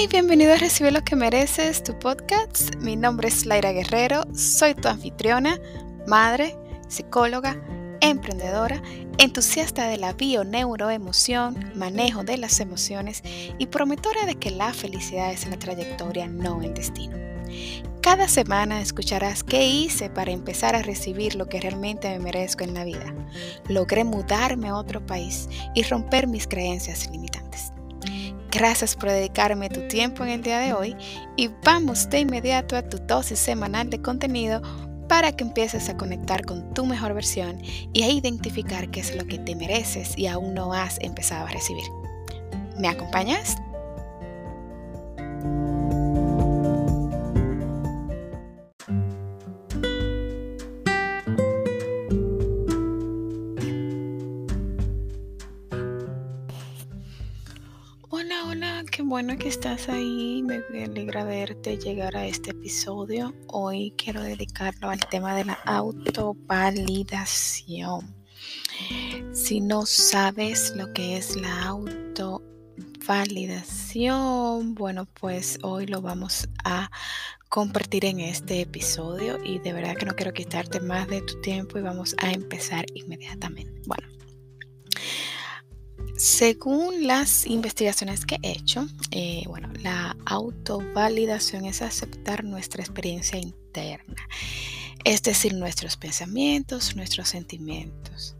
y bienvenido a Recibir lo que mereces, tu podcast. Mi nombre es Laira Guerrero, soy tu anfitriona, madre, psicóloga, emprendedora, entusiasta de la bio-neuroemoción, manejo de las emociones y promotora de que la felicidad es la trayectoria, no el destino. Cada semana escucharás qué hice para empezar a recibir lo que realmente me merezco en la vida. Logré mudarme a otro país y romper mis creencias limitantes. Gracias por dedicarme tu tiempo en el día de hoy y vamos de inmediato a tu dosis semanal de contenido para que empieces a conectar con tu mejor versión y a identificar qué es lo que te mereces y aún no has empezado a recibir. ¿Me acompañas? Que estás ahí, me alegra verte llegar a este episodio. Hoy quiero dedicarlo al tema de la autovalidación. Si no sabes lo que es la autovalidación, bueno, pues hoy lo vamos a compartir en este episodio y de verdad que no quiero quitarte más de tu tiempo y vamos a empezar inmediatamente. Bueno. Según las investigaciones que he hecho, eh, bueno, la autovalidación es aceptar nuestra experiencia interna, es decir, nuestros pensamientos, nuestros sentimientos.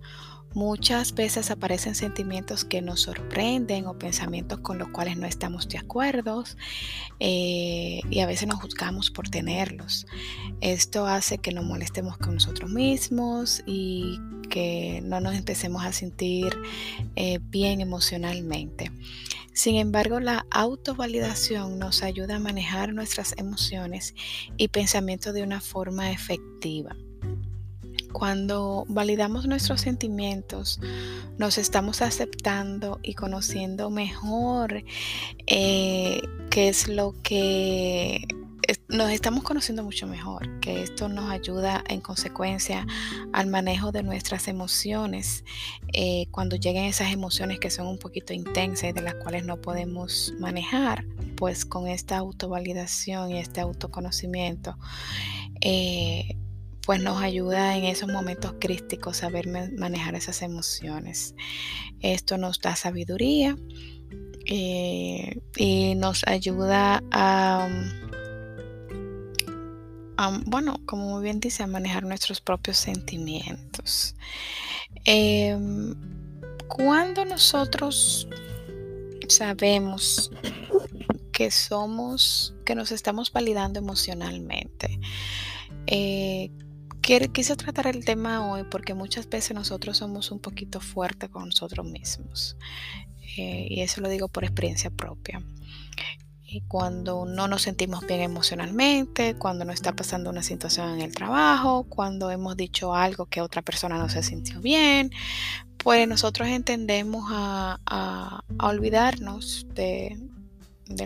Muchas veces aparecen sentimientos que nos sorprenden o pensamientos con los cuales no estamos de acuerdo eh, y a veces nos juzgamos por tenerlos. Esto hace que nos molestemos con nosotros mismos y que no nos empecemos a sentir eh, bien emocionalmente. Sin embargo, la autovalidación nos ayuda a manejar nuestras emociones y pensamientos de una forma efectiva. Cuando validamos nuestros sentimientos, nos estamos aceptando y conociendo mejor eh, qué es lo que nos estamos conociendo mucho mejor, que esto nos ayuda en consecuencia al manejo de nuestras emociones, eh, cuando lleguen esas emociones que son un poquito intensas y de las cuales no podemos manejar, pues con esta autovalidación y este autoconocimiento, eh, pues nos ayuda en esos momentos críticos saber manejar esas emociones. Esto nos da sabiduría eh, y nos ayuda a, bueno, como muy bien dice, a manejar nuestros propios sentimientos. Em, cuando nosotros sabemos que somos, que nos estamos validando emocionalmente, eh, quise tratar el tema hoy porque muchas veces nosotros somos un poquito fuertes con nosotros mismos. Eh, y eso lo digo por experiencia propia. Y cuando no nos sentimos bien emocionalmente, cuando nos está pasando una situación en el trabajo, cuando hemos dicho algo que otra persona no se sintió bien, pues nosotros entendemos a, olvidarnos de,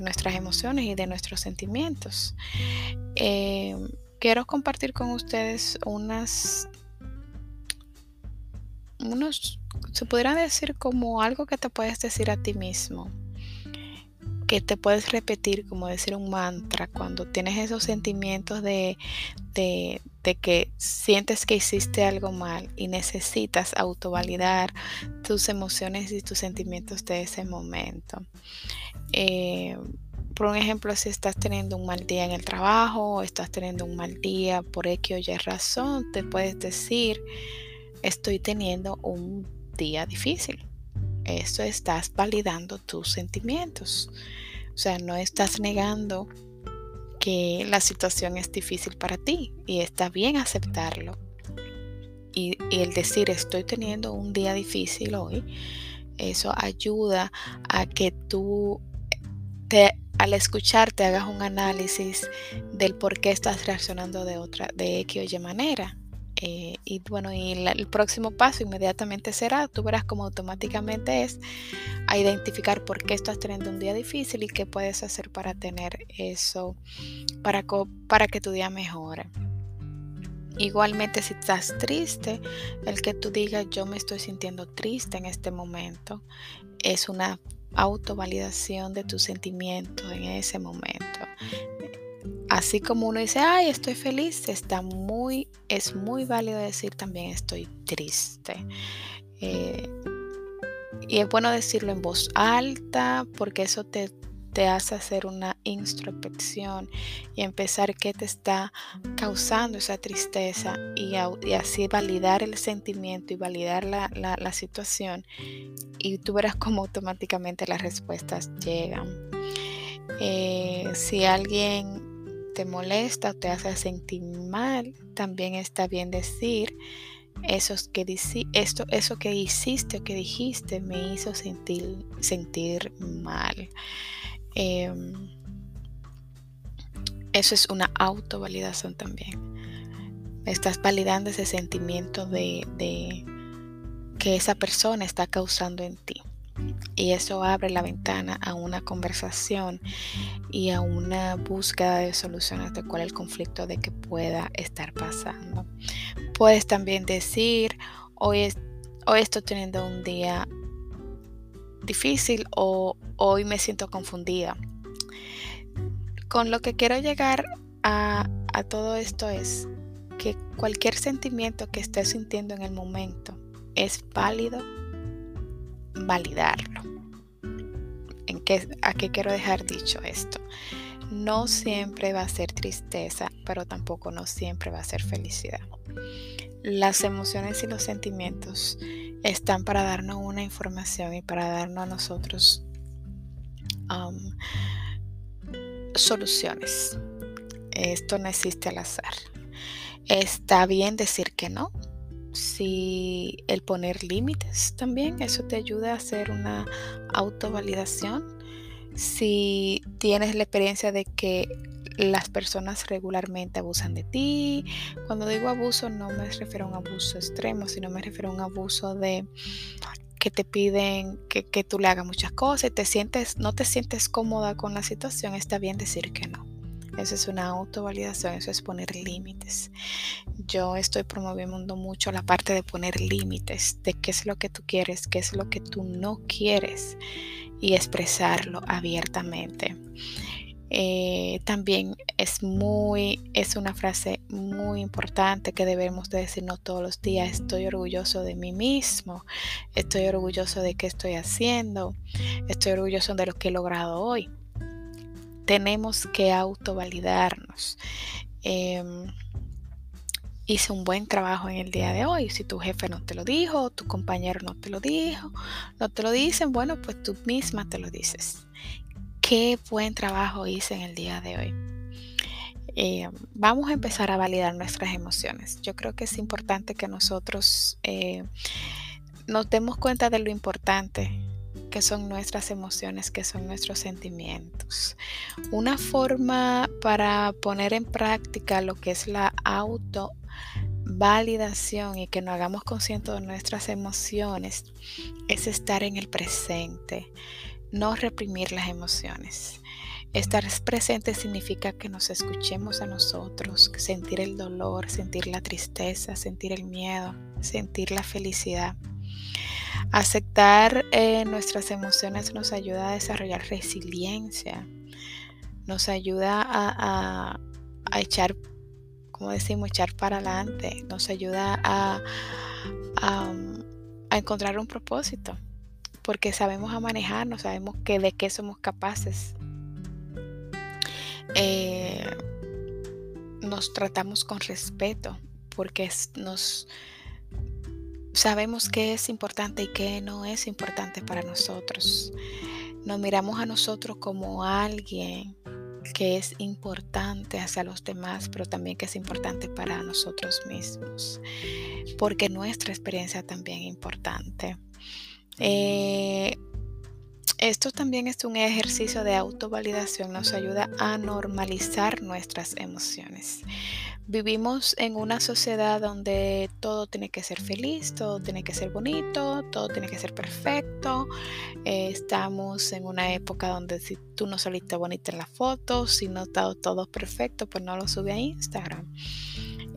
nuestras emociones y de nuestros sentimientos. Eh, quiero compartir con ustedes unas, unos, se podría decir como algo que te puedes decir a ti mismo, que te puedes repetir como decir un mantra cuando tienes esos sentimientos de, de, que sientes que hiciste algo mal y necesitas autovalidar tus emociones y tus sentimientos de ese momento. Eh, por un ejemplo, si estás teniendo un mal día en el trabajo estás teniendo un mal día por X o Y razón, te puedes decir, estoy teniendo un día difícil. Eso estás validando tus sentimientos. O sea, no estás negando que la situación es difícil para ti y está bien aceptarlo. Y, y el decir estoy teniendo un día difícil hoy, eso ayuda a que tú te al escucharte hagas un análisis del por qué estás reaccionando de otra, de X o Y manera. Eh, y bueno, y el próximo paso inmediatamente será, tú verás cómo automáticamente es a identificar por qué estás teniendo un día difícil y qué puedes hacer para tener eso, para, para que tu día mejore. Igualmente si estás triste, el que tú digas yo me estoy sintiendo triste en este momento es una autovalidación de tus sentimientos en ese momento. Así como uno dice, ay, estoy feliz, está muy, es muy válido decir también estoy triste. Eh, y es bueno decirlo en voz alta porque eso te, te hace hacer una introspección y empezar qué te está causando esa tristeza y, así validar el sentimiento y validar la, situación y tú verás cómo automáticamente las respuestas llegan. Eh, si alguien te molesta o te hace sentir mal, también está bien decir eso que, esto, eso que hiciste o que dijiste me hizo sentir, sentir mal. Em, eso es una autovalidación también. Estás validando ese sentimiento de que esa persona está causando en ti. Y eso abre la ventana a una conversación y a una búsqueda de soluciones de cuál es el conflicto de que pueda estar pasando. Puedes también decir, hoy, hoy estoy teniendo un día difícil o hoy me siento confundida. Con lo que quiero llegar a, todo esto es que cualquier sentimiento que estés sintiendo en el momento, es válido validarlo. ¿En qué, ¿A qué quiero dejar dicho esto? No siempre va a ser tristeza, pero tampoco no siempre va a ser felicidad. Las emociones y los sentimientos están para darnos una información y para darnos a nosotros soluciones. Esto no existe al azar. Está bien decir que no, si el poner límites también, eso te ayuda a hacer una autovalidación. Si tienes la experiencia de que las personas regularmente abusan de ti. Cuando digo abuso no me refiero a un abuso extremo, sino me refiero a un abuso de que te piden que, que tú le hagas muchas cosas y te sientes, no te sientes cómoda con la situación, está bien decir que no. Eso es una autovalidación, eso es poner límites. Yo estoy promoviendo mucho la parte de poner límites, de qué es lo que tú quieres, qué es lo que tú no quieres y expresarlo abiertamente. Eh, también es muy, es una frase muy importante que debemos de decirnos todos los días. Estoy orgulloso de mí mismo, estoy orgulloso de qué estoy haciendo, estoy orgulloso de lo que he logrado hoy tenemos que autovalidarnos. Em, hice un buen trabajo en el día de hoy. Si tu jefe no te lo dijo, tu compañero no te lo dijo, no te lo dicen, bueno, pues tú misma te lo dices. Qué buen trabajo hice en el día de hoy. Em, vamos a empezar a validar nuestras emociones. Yo creo que es importante que nosotros eh, nos demos cuenta de lo importante que son nuestras emociones, que son nuestros sentimientos. Una forma para poner en práctica lo que es la auto validación y que nos hagamos conscientes de nuestras emociones es estar en el presente, no reprimir las emociones. Estar presente significa que nos escuchemos a nosotros, sentir el dolor, sentir la tristeza, sentir el miedo, sentir la felicidad. Aceptar eh, nuestras emociones nos ayuda a desarrollar resiliencia, nos ayuda a, echar, como decimos, echar para adelante, nos ayuda a, encontrar un propósito, porque sabemos a manejarnos, sabemos que de qué somos capaces. Eh, nos tratamos con respeto, porque nos sabemos qué es importante y qué no es importante para nosotros. Nos miramos a nosotros como alguien que es importante hacia los demás, pero también que es importante para nosotros mismos, porque nuestra experiencia también es importante. Eh, esto también es un ejercicio de autovalidación, nos ayuda a normalizar nuestras emociones. Vivimos en una sociedad donde todo tiene que ser feliz, todo tiene que ser bonito, todo tiene que ser perfecto. Estamos en una época donde si tú no saliste bonita en la foto, si no está todo perfecto, pues no lo sube a Instagram.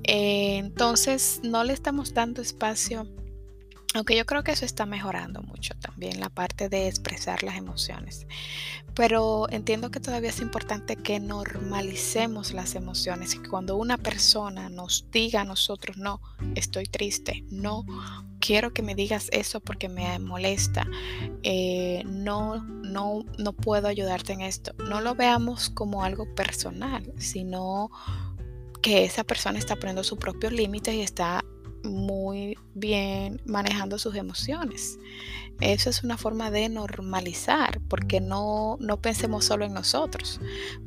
Eh, entonces no le estamos dando espacio Aunque yo creo que eso está mejorando mucho también, la parte de expresar las emociones. Pero entiendo que todavía es importante que normalicemos las emociones. Y cuando una persona nos diga a nosotros, no, estoy triste, no, quiero que me digas eso porque me molesta, eh, no, no, no puedo ayudarte en esto. No lo veamos como algo personal, sino que esa persona está poniendo su propio límite y está muy bien manejando sus emociones. Eso es una forma de normalizar, porque no, no pensemos solo en nosotros.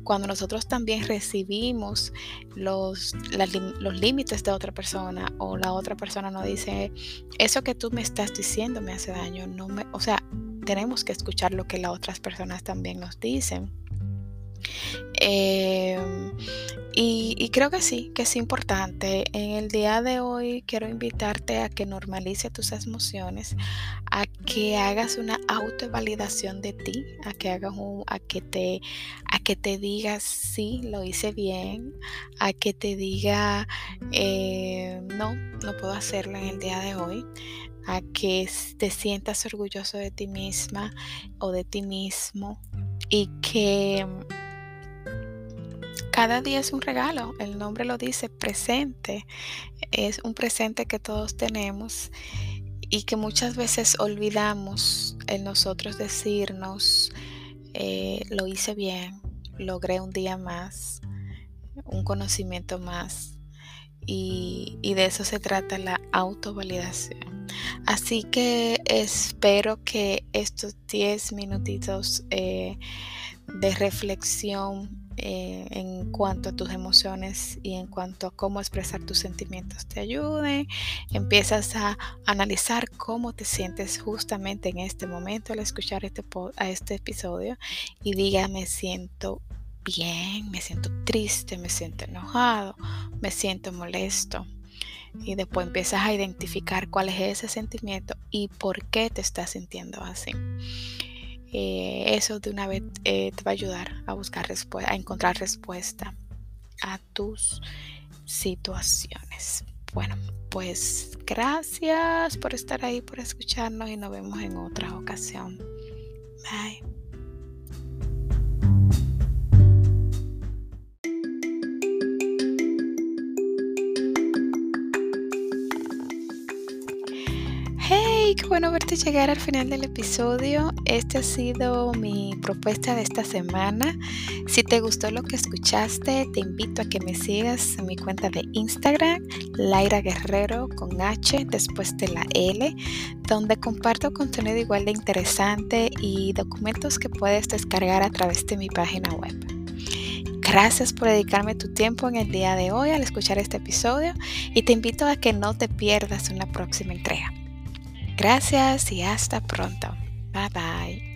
Cuando nosotros también recibimos los, los límites de otra persona o la otra persona nos dice, eso que tú me estás diciendo me hace daño, no me, o sea, tenemos que escuchar lo que las otras personas también nos dicen. Em, y, creo que sí, que es importante. En el día de hoy quiero invitarte a que normalice tus emociones, a que hagas una autovalidación de ti, a que hagas un, a que te, a que te digas sí, lo hice bien, a que te diga eh, no, no puedo hacerlo en el día de hoy, a que te sientas orgulloso de ti misma o de ti mismo y que cada día es un regalo, el nombre lo dice, presente. Es un presente que todos tenemos y que muchas veces olvidamos el nosotros decirnos, eh, lo hice bien, logré un día más, un conocimiento más. Y, de eso se trata la autovalidación. Así que espero que estos 10 minutitos eh, de reflexión eh, en cuanto a tus emociones y en cuanto a cómo expresar tus sentimientos te ayude. Empiezas a analizar cómo te sientes justamente en este momento al escuchar este, a este episodio y diga me siento bien, me siento triste, me siento enojado, me siento molesto. Y después empiezas a identificar cuál es ese sentimiento y por qué te estás sintiendo así. Eh, eso de una vez eh, te va a ayudar a buscar respuesta, a encontrar respuesta a tus situaciones. Bueno, pues gracias por estar ahí, por escucharnos y nos vemos en otra ocasión. Bye. Qué bueno verte llegar al final del episodio. Este ha sido mi propuesta de esta semana. Si te gustó lo que escuchaste, te invito a que me sigas en mi cuenta de Instagram, Laira Guerrero con H después de la L, donde comparto contenido igual de interesante y documentos que puedes descargar a través de mi página web. Gracias por dedicarme tu tiempo en el día de hoy al escuchar este episodio y te invito a que no te pierdas una próxima entrega. Gracias y hasta pronto. Bye bye.